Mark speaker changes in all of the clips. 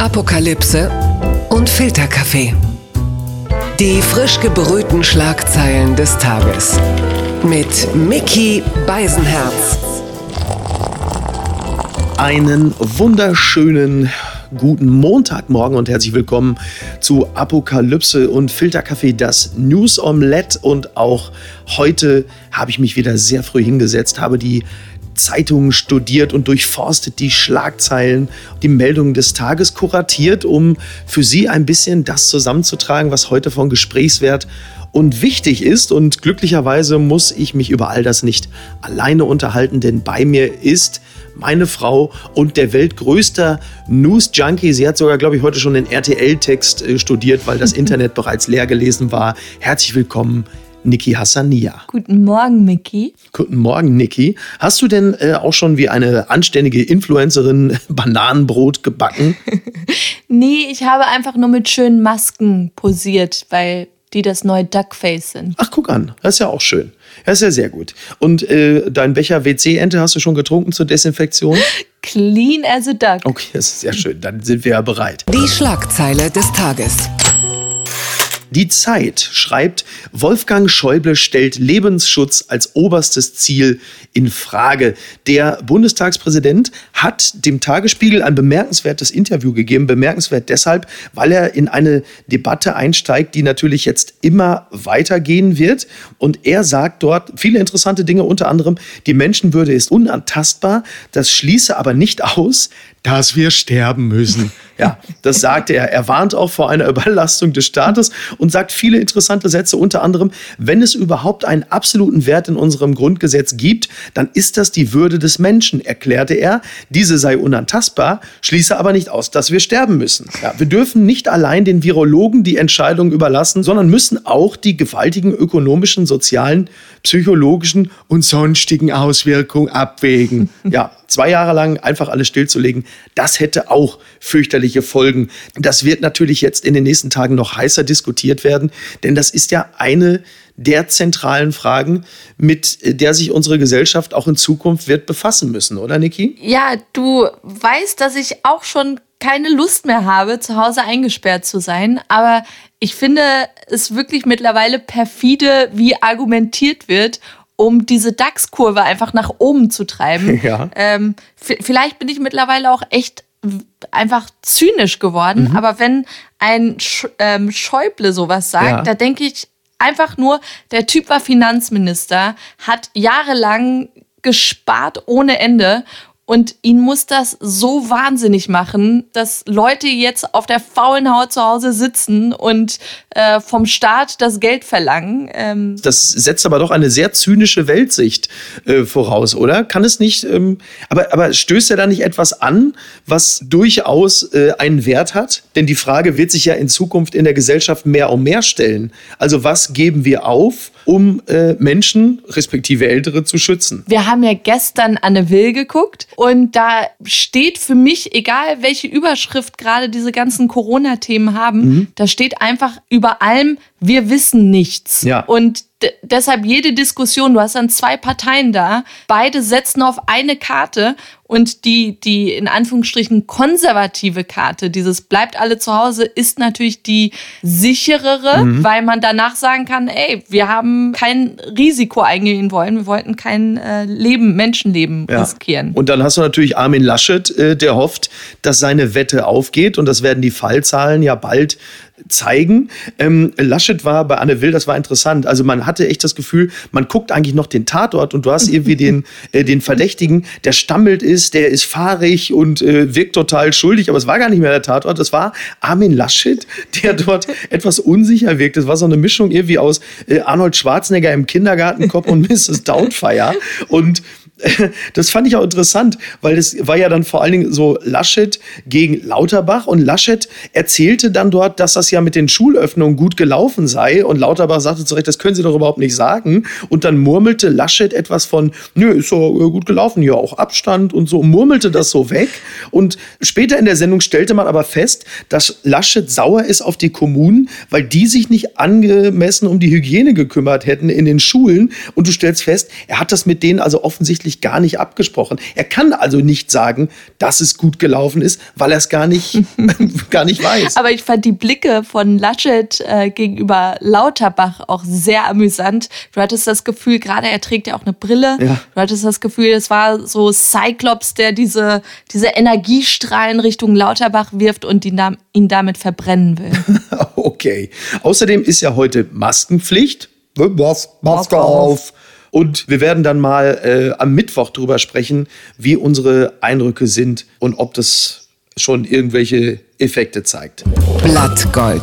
Speaker 1: Apokalypse und Filterkaffee. Die frisch gebrühten Schlagzeilen des Tages. Mit Mickey Beisenherz.
Speaker 2: Einen wunderschönen guten Montagmorgen und herzlich willkommen zu Apokalypse und Filterkaffee, das News Omelette. Und auch heute habe ich mich wieder sehr früh hingesetzt, habe die Zeitungen studiert und durchforstet die Schlagzeilen, die Meldungen des Tages kuratiert, um für Sie ein bisschen das zusammenzutragen, was heute von Gesprächswert und wichtig ist. Und glücklicherweise muss ich mich über all das nicht alleine unterhalten, denn bei mir ist meine Frau und der weltgrößte News-Junkie. Sie hat sogar, glaube ich, heute schon den RTL-Text äh, studiert, weil das Internet bereits leer gelesen war. Herzlich willkommen, Niki Hassania.
Speaker 3: Guten Morgen, Miki.
Speaker 2: Guten Morgen, Niki. Hast du denn äh, auch schon wie eine anständige Influencerin Bananenbrot gebacken?
Speaker 3: nee, ich habe einfach nur mit schönen Masken posiert, weil die das neue Duckface sind.
Speaker 2: Ach, guck an. Das ist ja auch schön. Das ist ja sehr gut. Und äh, dein Becher WC-Ente hast du schon getrunken zur Desinfektion?
Speaker 3: Clean as a duck.
Speaker 2: Okay, das ist sehr schön. Dann sind wir ja bereit.
Speaker 1: Die Schlagzeile des Tages.
Speaker 2: Die Zeit schreibt, Wolfgang Schäuble stellt Lebensschutz als oberstes Ziel in Frage. Der Bundestagspräsident hat dem Tagesspiegel ein bemerkenswertes Interview gegeben. Bemerkenswert deshalb, weil er in eine Debatte einsteigt, die natürlich jetzt immer weitergehen wird. Und er sagt dort viele interessante Dinge, unter anderem, die Menschenwürde ist unantastbar. Das schließe aber nicht aus, dass wir sterben müssen. Ja, das sagt er. Er warnt auch vor einer Überlastung des Staates und sagt viele interessante Sätze, unter anderem, wenn es überhaupt einen absoluten Wert in unserem Grundgesetz gibt, dann ist das die Würde des Menschen, erklärte er. Diese sei unantastbar, schließe aber nicht aus, dass wir sterben müssen. Ja, wir dürfen nicht allein den Virologen die Entscheidung überlassen, sondern müssen auch die gewaltigen ökonomischen, sozialen, psychologischen und sonstigen Auswirkungen abwägen. Ja, zwei Jahre lang einfach alles stillzulegen, das hätte auch fürchterliche Folgen. Das wird natürlich jetzt in den nächsten Tagen noch heißer diskutiert werden, denn das ist ja eine der zentralen Fragen, mit der sich unsere Gesellschaft auch in Zukunft wird befassen müssen, oder Niki?
Speaker 3: Ja, du weißt, dass ich auch schon keine Lust mehr habe, zu Hause eingesperrt zu sein. Aber ich finde es wirklich mittlerweile perfide, wie argumentiert wird um diese DAX-Kurve einfach nach oben zu treiben. Ja. Ähm, vielleicht bin ich mittlerweile auch echt einfach zynisch geworden, mhm. aber wenn ein Sch ähm, Schäuble sowas sagt, ja. da denke ich einfach nur, der Typ war Finanzminister, hat jahrelang gespart ohne Ende und ihn muss das so wahnsinnig machen, dass Leute jetzt auf der faulen Haut zu Hause sitzen und äh, vom Staat das Geld verlangen.
Speaker 2: Ähm das setzt aber doch eine sehr zynische Weltsicht äh, voraus, oder? Kann es nicht, ähm, aber, aber stößt er da nicht etwas an, was durchaus äh, einen Wert hat? Denn die Frage wird sich ja in Zukunft in der Gesellschaft mehr und mehr stellen. Also was geben wir auf, um äh, Menschen, respektive Ältere, zu schützen?
Speaker 3: Wir haben ja gestern Anne Will geguckt und da steht für mich, egal welche Überschrift gerade diese ganzen Corona-Themen haben, mhm. da steht einfach über allem, wir wissen nichts. Ja. Und deshalb jede Diskussion, du hast dann zwei Parteien da, beide setzen auf eine Karte und die, die in Anführungsstrichen konservative Karte, dieses bleibt alle zu Hause, ist natürlich die sicherere, mhm. weil man danach sagen kann, ey, wir haben kein Risiko eingehen wollen, wir wollten kein äh, Leben, Menschenleben ja. riskieren.
Speaker 2: Und dann hast du natürlich Armin Laschet, äh, der hofft, dass seine Wette aufgeht und das werden die Fallzahlen ja bald zeigen. Ähm, Laschet war bei Anne Will, das war interessant. Also man hatte echt das Gefühl, man guckt eigentlich noch den Tatort und du hast irgendwie den, äh, den Verdächtigen, der stammelt ist, der ist fahrig und äh, wirkt total schuldig, aber es war gar nicht mehr der Tatort, das war Armin Laschet, der dort etwas unsicher wirkt. Das war so eine Mischung irgendwie aus äh, Arnold Schwarzenegger im Kindergartenkopf und Mrs. Doubtfire und das fand ich auch interessant, weil das war ja dann vor allen Dingen so Laschet gegen Lauterbach und Laschet erzählte dann dort, dass das ja mit den Schulöffnungen gut gelaufen sei und Lauterbach sagte zu Recht, das können Sie doch überhaupt nicht sagen. Und dann murmelte Laschet etwas von, nö, ist so gut gelaufen, ja auch Abstand und so, murmelte das so weg. Und später in der Sendung stellte man aber fest, dass Laschet sauer ist auf die Kommunen, weil die sich nicht angemessen um die Hygiene gekümmert hätten in den Schulen. Und du stellst fest, er hat das mit denen also offensichtlich offensichtlich gar nicht abgesprochen. Er kann also nicht sagen, dass es gut gelaufen ist, weil er es gar nicht, gar nicht weiß.
Speaker 3: Aber ich fand die Blicke von Laschet äh, gegenüber Lauterbach auch sehr amüsant. Du hattest das Gefühl, gerade er trägt ja auch eine Brille. Ja. Du hattest das Gefühl, es war so Cyclops, der diese, diese Energiestrahlen Richtung Lauterbach wirft und ihn, da, ihn damit verbrennen will.
Speaker 2: okay. Außerdem ist ja heute Maskenpflicht. Maske, Maske auf. Und wir werden dann mal äh, am Mittwoch drüber sprechen, wie unsere Eindrücke sind und ob das schon irgendwelche Effekte zeigt.
Speaker 1: Blattgold.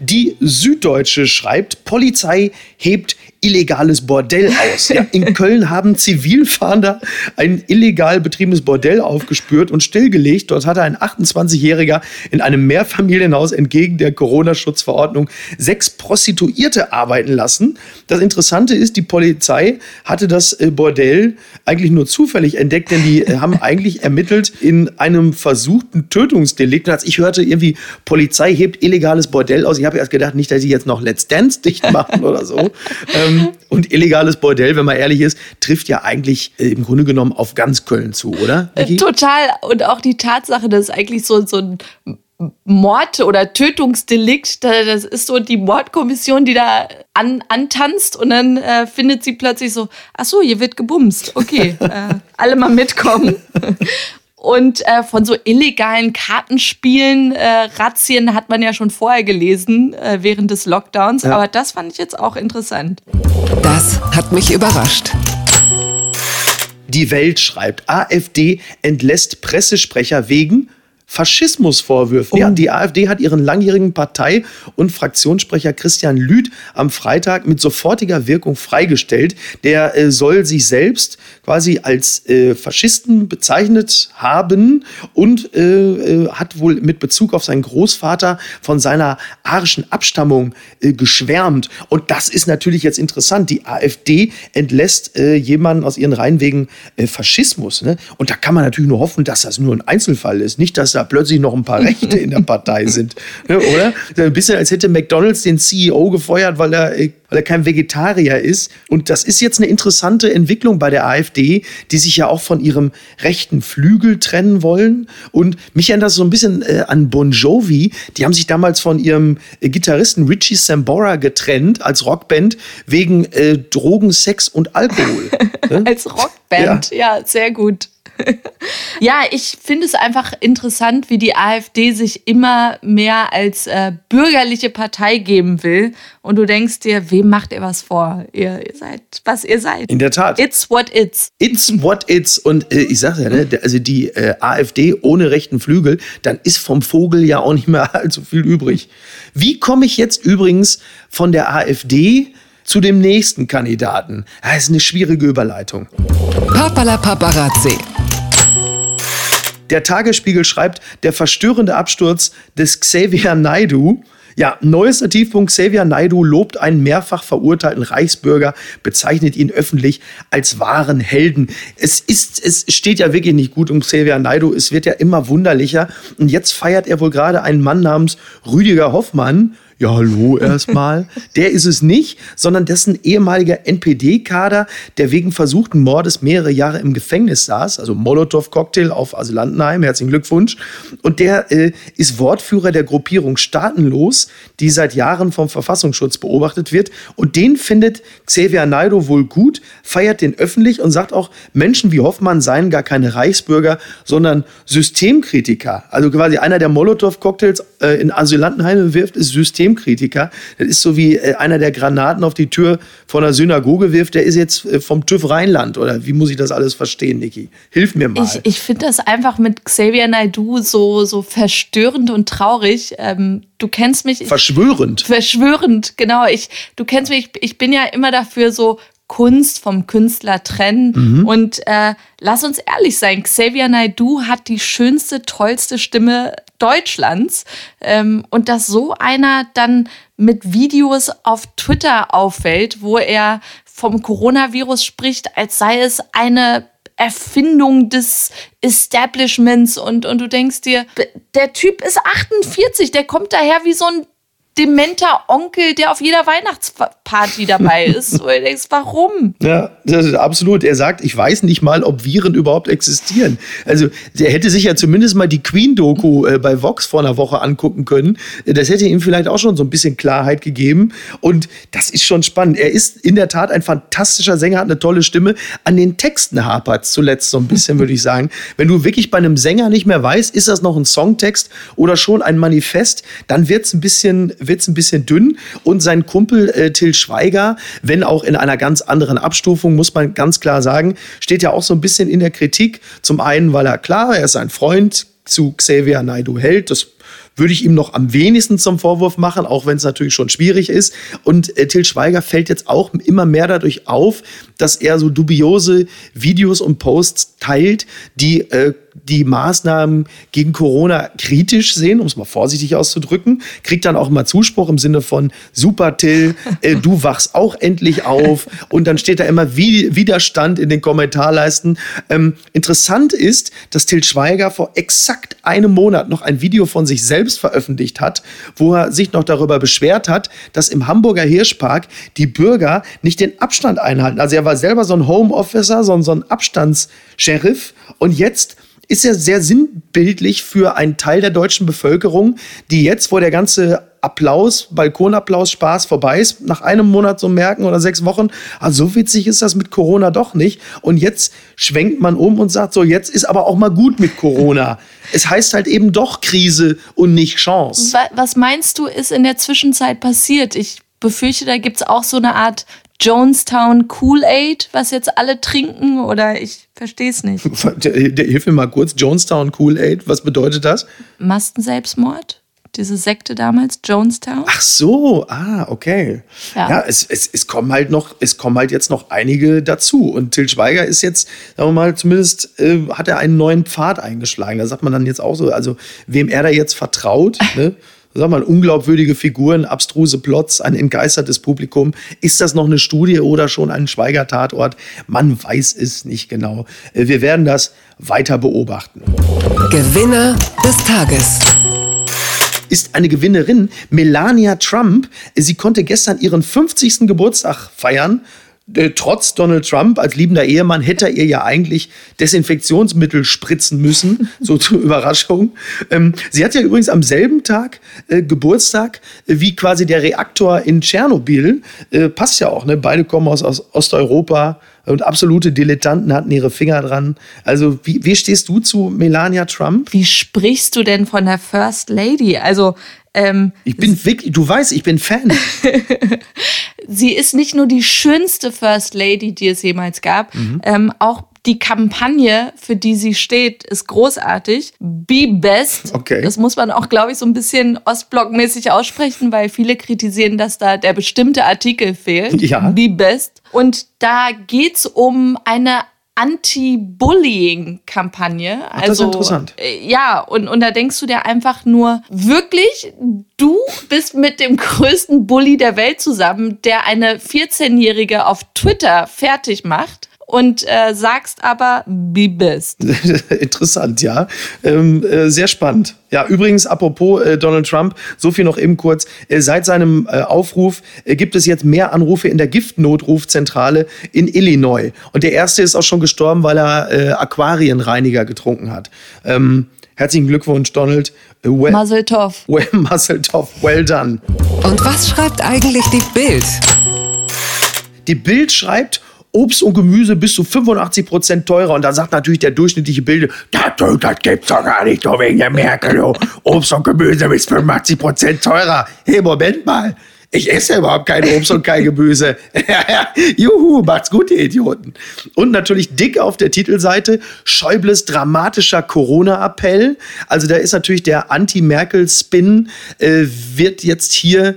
Speaker 2: Die Süddeutsche schreibt, Polizei hebt illegales Bordell aus. Ja, in Köln haben Zivilfahnder ein illegal betriebenes Bordell aufgespürt und stillgelegt. Dort hatte ein 28-Jähriger in einem Mehrfamilienhaus entgegen der Corona-Schutzverordnung sechs Prostituierte arbeiten lassen. Das Interessante ist, die Polizei hatte das äh, Bordell eigentlich nur zufällig entdeckt, denn die äh, haben eigentlich ermittelt in einem versuchten Tötungsdelikt. als ich hörte irgendwie, Polizei hebt illegales Bordell aus, ich habe erst gedacht, nicht, dass sie jetzt noch Let's Dance dicht machen oder so. Ähm, und illegales Bordell, wenn man ehrlich ist, trifft ja eigentlich äh, im Grunde genommen auf ganz Köln zu, oder?
Speaker 3: Vicky? Total. Und auch die Tatsache, dass eigentlich so, so ein Mord- oder Tötungsdelikt, das ist so die Mordkommission, die da an, antanzt und dann äh, findet sie plötzlich so, ach so, hier wird gebumst. Okay, äh, alle mal mitkommen. Und äh, von so illegalen Kartenspielen, äh, Razzien hat man ja schon vorher gelesen äh, während des Lockdowns. Ja. Aber das fand ich jetzt auch interessant.
Speaker 1: Das hat mich überrascht.
Speaker 2: Die Welt schreibt, AfD entlässt Pressesprecher wegen Faschismusvorwürfen. Oh. Ja, die AfD hat ihren langjährigen Partei- und Fraktionssprecher Christian Lüth am Freitag mit sofortiger Wirkung freigestellt. Der äh, soll sich selbst quasi als äh, Faschisten bezeichnet haben und äh, äh hat wohl mit Bezug auf seinen Großvater von seiner arischen Abstammung äh, geschwärmt. Und das ist natürlich jetzt interessant. Die AfD entlässt äh, jemanden aus ihren Reihen wegen Faschismus. Ne? Und da kann man natürlich nur hoffen, dass das nur ein Einzelfall ist. Nicht, dass da plötzlich noch ein paar Rechte in der Partei sind. Oder? Ein bisschen, als hätte McDonalds den CEO gefeuert, weil er, weil er kein Vegetarier ist. Und das ist jetzt eine interessante Entwicklung bei der AfD, die sich ja auch von ihrem rechten Flügel trennen wollen. Und mich erinnert das so ein bisschen äh, an Bon Jovi. Die haben sich damals von ihrem äh, Gitarristen Richie Sambora getrennt als Rockband wegen äh, Drogen, Sex und Alkohol.
Speaker 3: Als Rockband, ja. ja, sehr gut. ja, ich finde es einfach interessant, wie die AfD sich immer mehr als äh, bürgerliche Partei geben will. Und du denkst dir, wem macht ihr was vor? Ihr, ihr, seid, was ihr seid.
Speaker 2: In der Tat.
Speaker 3: It's what it's.
Speaker 2: It's what it's. Und äh, ich sage ja, ne, also die äh, AfD ohne rechten Flügel, dann ist vom Vogel ja auch nicht mehr allzu viel übrig. Wie komme ich jetzt übrigens von der AfD zu dem nächsten Kandidaten? Das ist eine schwierige Überleitung.
Speaker 1: Papala Paparazzi.
Speaker 2: Der Tagesspiegel schreibt, der verstörende Absturz des Xavier Naidu. Ja, neuester Tiefpunkt. Xavier Naidu lobt einen mehrfach verurteilten Reichsbürger, bezeichnet ihn öffentlich als wahren Helden. Es ist, es steht ja wirklich nicht gut um Xavier Naidu. Es wird ja immer wunderlicher. Und jetzt feiert er wohl gerade einen Mann namens Rüdiger Hoffmann ja, hallo erstmal. der ist es nicht, sondern dessen ehemaliger NPD-Kader, der wegen versuchten Mordes mehrere Jahre im Gefängnis saß, also Molotow-Cocktail auf Asylantenheim, herzlichen Glückwunsch. Und der äh, ist Wortführer der Gruppierung Staatenlos, die seit Jahren vom Verfassungsschutz beobachtet wird. Und den findet Xavier Naido wohl gut, feiert den öffentlich und sagt auch, Menschen wie Hoffmann seien gar keine Reichsbürger, sondern Systemkritiker. Also quasi einer, der Molotow-Cocktails äh, in Asylantenheime wirft, ist Systemkritiker. Systemkritiker. Das ist so wie äh, einer, der Granaten auf die Tür von einer Synagoge wirft, der ist jetzt äh, vom TÜV Rheinland. Oder wie muss ich das alles verstehen, Niki? Hilf mir mal.
Speaker 3: Ich, ich finde das einfach mit Xavier Naidu so, so verstörend und traurig. Ähm, du kennst mich.
Speaker 2: Verschwörend.
Speaker 3: verschwörend, genau. Ich, du kennst mich, ich, ich bin ja immer dafür so, Kunst vom Künstler trennen. Mhm. Und äh, lass uns ehrlich sein, Xavier Naidoo hat die schönste, tollste Stimme Deutschlands. Ähm, und dass so einer dann mit Videos auf Twitter auffällt, wo er vom Coronavirus spricht, als sei es eine Erfindung des Establishments und, und du denkst dir, der Typ ist 48, der kommt daher wie so ein dementer Onkel, der auf jeder Weihnachtsparty dabei ist. Wo du denkst, warum?
Speaker 2: Ja, absolut. Er sagt, ich weiß nicht mal, ob Viren überhaupt existieren. Also der hätte sich ja zumindest mal die Queen-Doku äh, bei Vox vor einer Woche angucken können. Das hätte ihm vielleicht auch schon so ein bisschen Klarheit gegeben. Und das ist schon spannend. Er ist in der Tat ein fantastischer Sänger, hat eine tolle Stimme. An den Texten hapert zuletzt so ein bisschen, würde ich sagen. Wenn du wirklich bei einem Sänger nicht mehr weißt, ist das noch ein Songtext oder schon ein Manifest, dann wird es ein bisschen, wird's ein bisschen dünn. Und sein Kumpel äh, Till Schweiger, wenn auch in einer ganz anderen Abstufung, muss man ganz klar sagen, steht ja auch so ein bisschen in der Kritik. Zum einen, weil er klar, er ist ein Freund zu Xavier Naidu hält. Das würde ich ihm noch am wenigsten zum Vorwurf machen, auch wenn es natürlich schon schwierig ist. Und äh, Till Schweiger fällt jetzt auch immer mehr dadurch auf, dass er so dubiose Videos und Posts teilt, die äh, die Maßnahmen gegen Corona kritisch sehen, um es mal vorsichtig auszudrücken, kriegt dann auch immer Zuspruch im Sinne von Super Till, äh, du wachst auch endlich auf und dann steht da immer Widerstand in den Kommentarleisten. Ähm, interessant ist, dass Till Schweiger vor exakt einem Monat noch ein Video von sich selbst veröffentlicht hat, wo er sich noch darüber beschwert hat, dass im Hamburger Hirschpark die Bürger nicht den Abstand einhalten. Also er war selber so ein Home Officer, so so ein Abstandssheriff und jetzt ist ja sehr sinnbildlich für einen Teil der deutschen Bevölkerung, die jetzt, wo der ganze Applaus, Balkonapplaus, Spaß vorbei ist, nach einem Monat so merken oder sechs Wochen, also so witzig ist das mit Corona doch nicht. Und jetzt schwenkt man um und sagt so, jetzt ist aber auch mal gut mit Corona. es heißt halt eben doch Krise und nicht Chance.
Speaker 3: Was meinst du, ist in der Zwischenzeit passiert? Ich befürchte, da gibt es auch so eine Art Jonestown Kool-Aid, was jetzt alle trinken oder ich verstehe es nicht.
Speaker 2: Hilf mir mal kurz, Jonestown Kool-Aid, was bedeutet das?
Speaker 3: Mastenselbstmord? Diese Sekte damals, Jonestown.
Speaker 2: Ach so, ah, okay. Ja, ja es, es, es kommen halt noch, es kommen halt jetzt noch einige dazu. Und Till Schweiger ist jetzt, sagen wir mal, zumindest äh, hat er einen neuen Pfad eingeschlagen. Da sagt man dann jetzt auch so, also wem er da jetzt vertraut, ne? Sag mal, unglaubwürdige Figuren, abstruse Plots, ein entgeistertes Publikum. Ist das noch eine Studie oder schon ein Schweiger-Tatort? Man weiß es nicht genau. Äh, wir werden das weiter beobachten.
Speaker 1: Gewinner des Tages
Speaker 2: ist eine Gewinnerin, Melania Trump. Sie konnte gestern ihren 50. Geburtstag feiern trotz Donald Trump als liebender Ehemann hätte er ihr ja eigentlich Desinfektionsmittel spritzen müssen, so zur Überraschung. Ähm, sie hat ja übrigens am selben Tag äh, Geburtstag äh, wie quasi der Reaktor in Tschernobyl. Äh, passt ja auch, ne? Beide kommen aus, aus Osteuropa und absolute Dilettanten hatten ihre Finger dran. Also, wie, wie stehst du zu Melania Trump?
Speaker 3: Wie sprichst du denn von der First Lady? Also,
Speaker 2: ähm, ich bin wirklich, du weißt, ich bin Fan.
Speaker 3: sie ist nicht nur die schönste First Lady, die es jemals gab, mhm. ähm, auch die Kampagne, für die sie steht, ist großartig. Be Best.
Speaker 2: Okay.
Speaker 3: Das muss man auch, glaube ich, so ein bisschen Ostblockmäßig aussprechen, weil viele kritisieren, dass da der bestimmte Artikel fehlt.
Speaker 2: Ja.
Speaker 3: Be Best. Und da geht es um eine Anti-Bullying-Kampagne.
Speaker 2: Also, das ist interessant.
Speaker 3: Äh, ja, und, und da denkst du dir einfach nur, wirklich, du bist mit dem größten Bully der Welt zusammen, der eine 14-Jährige auf Twitter fertig macht und äh, sagst aber, be best.
Speaker 2: Interessant, ja. Ähm, äh, sehr spannend. Ja, übrigens, apropos äh, Donald Trump, so viel noch eben kurz. Äh, seit seinem äh, Aufruf äh, gibt es jetzt mehr Anrufe in der Giftnotrufzentrale in Illinois. Und der erste ist auch schon gestorben, weil er äh, Aquarienreiniger getrunken hat. Ähm, herzlichen Glückwunsch, Donald.
Speaker 3: Well, Muzzle Toff.
Speaker 2: Well, Muzzle Toff, well done.
Speaker 1: Und was schreibt eigentlich die Bild?
Speaker 2: Die Bild schreibt, Obst und Gemüse bis zu 85 Prozent teurer. Und da sagt natürlich der durchschnittliche Bilder, das, das gibt's doch gar nicht, doch wegen der Merkel. Obst und Gemüse bis 85 Prozent teurer. Hey, Moment mal. Ich esse überhaupt kein Obst und kein Gemüse. Juhu, macht's gut, ihr Idioten. Und natürlich dick auf der Titelseite Schäubles dramatischer Corona-Appell. Also da ist natürlich der Anti-Merkel-Spin, äh, wird jetzt hier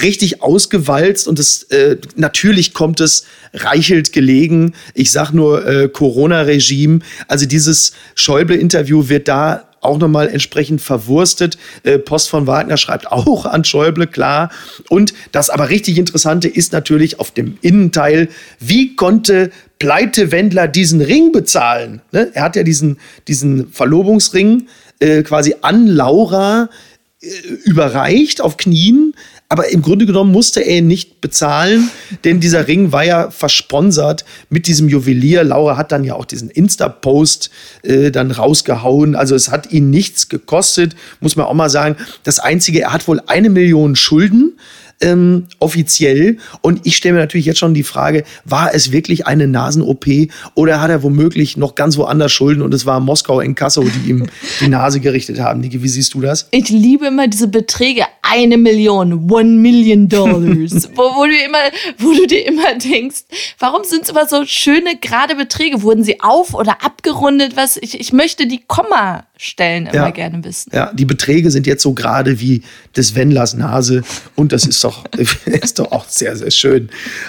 Speaker 2: richtig ausgewalzt und es äh, natürlich kommt es reichelt gelegen. Ich sag nur äh, Corona-Regime. Also dieses Schäuble-Interview wird da auch nochmal entsprechend verwurstet. Äh, Post von Wagner schreibt auch an Schäuble, klar. Und das aber richtig Interessante ist natürlich auf dem Innenteil, wie konnte Pleitewendler diesen Ring bezahlen? Ne? Er hat ja diesen, diesen Verlobungsring äh, quasi an Laura äh, überreicht auf Knien, aber im Grunde genommen musste er ihn nicht bezahlen, denn dieser Ring war ja versponsert mit diesem Juwelier. Laura hat dann ja auch diesen Insta-Post äh, dann rausgehauen. Also es hat ihn nichts gekostet, muss man auch mal sagen. Das Einzige, er hat wohl eine Million Schulden ähm, offiziell. Und ich stelle mir natürlich jetzt schon die Frage, war es wirklich eine Nasen-OP oder hat er womöglich noch ganz woanders Schulden und es war Moskau in Kassel, die ihm die Nase gerichtet haben? Niki, wie siehst du das?
Speaker 3: Ich liebe immer diese Beträge. Eine Million, one million dollars. wo, wo, du immer, wo du dir immer denkst, warum sind es immer so schöne, gerade Beträge? Wurden sie auf- oder abgerundet? Was? Ich, ich möchte die Kommastellen immer
Speaker 2: Ja.
Speaker 3: gerne wissen.
Speaker 2: Ja, die Beträge sind jetzt so gerade wie des Wendlers Nase und das ist doch, ist doch auch sehr, sehr schön.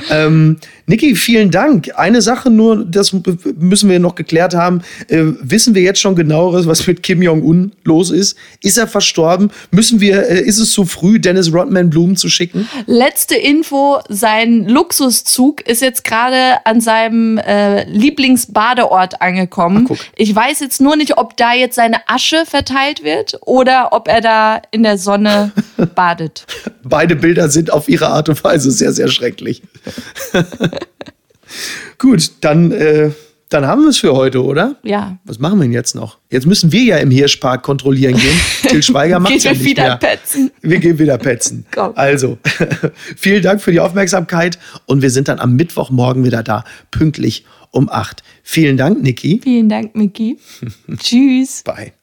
Speaker 2: Ähm, Niki, vielen Dank. Eine Sache nur, das müssen wir noch geklärt haben. Äh, wissen wir jetzt schon genaueres, was mit Kim Jong-un los ist? Ist er verstorben? Müssen wir, äh, ist es zu früh, Dennis Rodman Blumen zu schicken?
Speaker 3: Letzte Info: Sein Luxuszug ist jetzt gerade an seinem äh, Lieblingsbadeort angekommen.
Speaker 2: Ach,
Speaker 3: ich weiß jetzt nur nicht, ob da jetzt seine Asche verteilt wird oder ob er da in der Sonne badet.
Speaker 2: Beide Bilder sind auf ihre Art und Weise sehr, sehr schrecklich. Gut, dann, äh, dann haben wir es für heute, oder?
Speaker 3: Ja.
Speaker 2: Was machen wir denn jetzt noch? Jetzt müssen wir ja im Hirschpark kontrollieren gehen. Till Schweiger macht
Speaker 3: Gehen
Speaker 2: ja
Speaker 3: wir
Speaker 2: nicht
Speaker 3: wieder
Speaker 2: mehr.
Speaker 3: petzen.
Speaker 2: Wir gehen wieder petzen.
Speaker 3: Komm.
Speaker 2: Also, vielen Dank für die Aufmerksamkeit und wir sind dann am Mittwochmorgen wieder da, pünktlich um 8. Vielen Dank, Niki.
Speaker 3: Vielen Dank, Miki. Tschüss.
Speaker 2: Bye.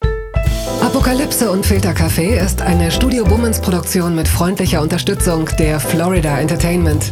Speaker 1: Apokalypse und Filterkaffee ist eine Studio Bummens Produktion mit freundlicher Unterstützung der Florida Entertainment.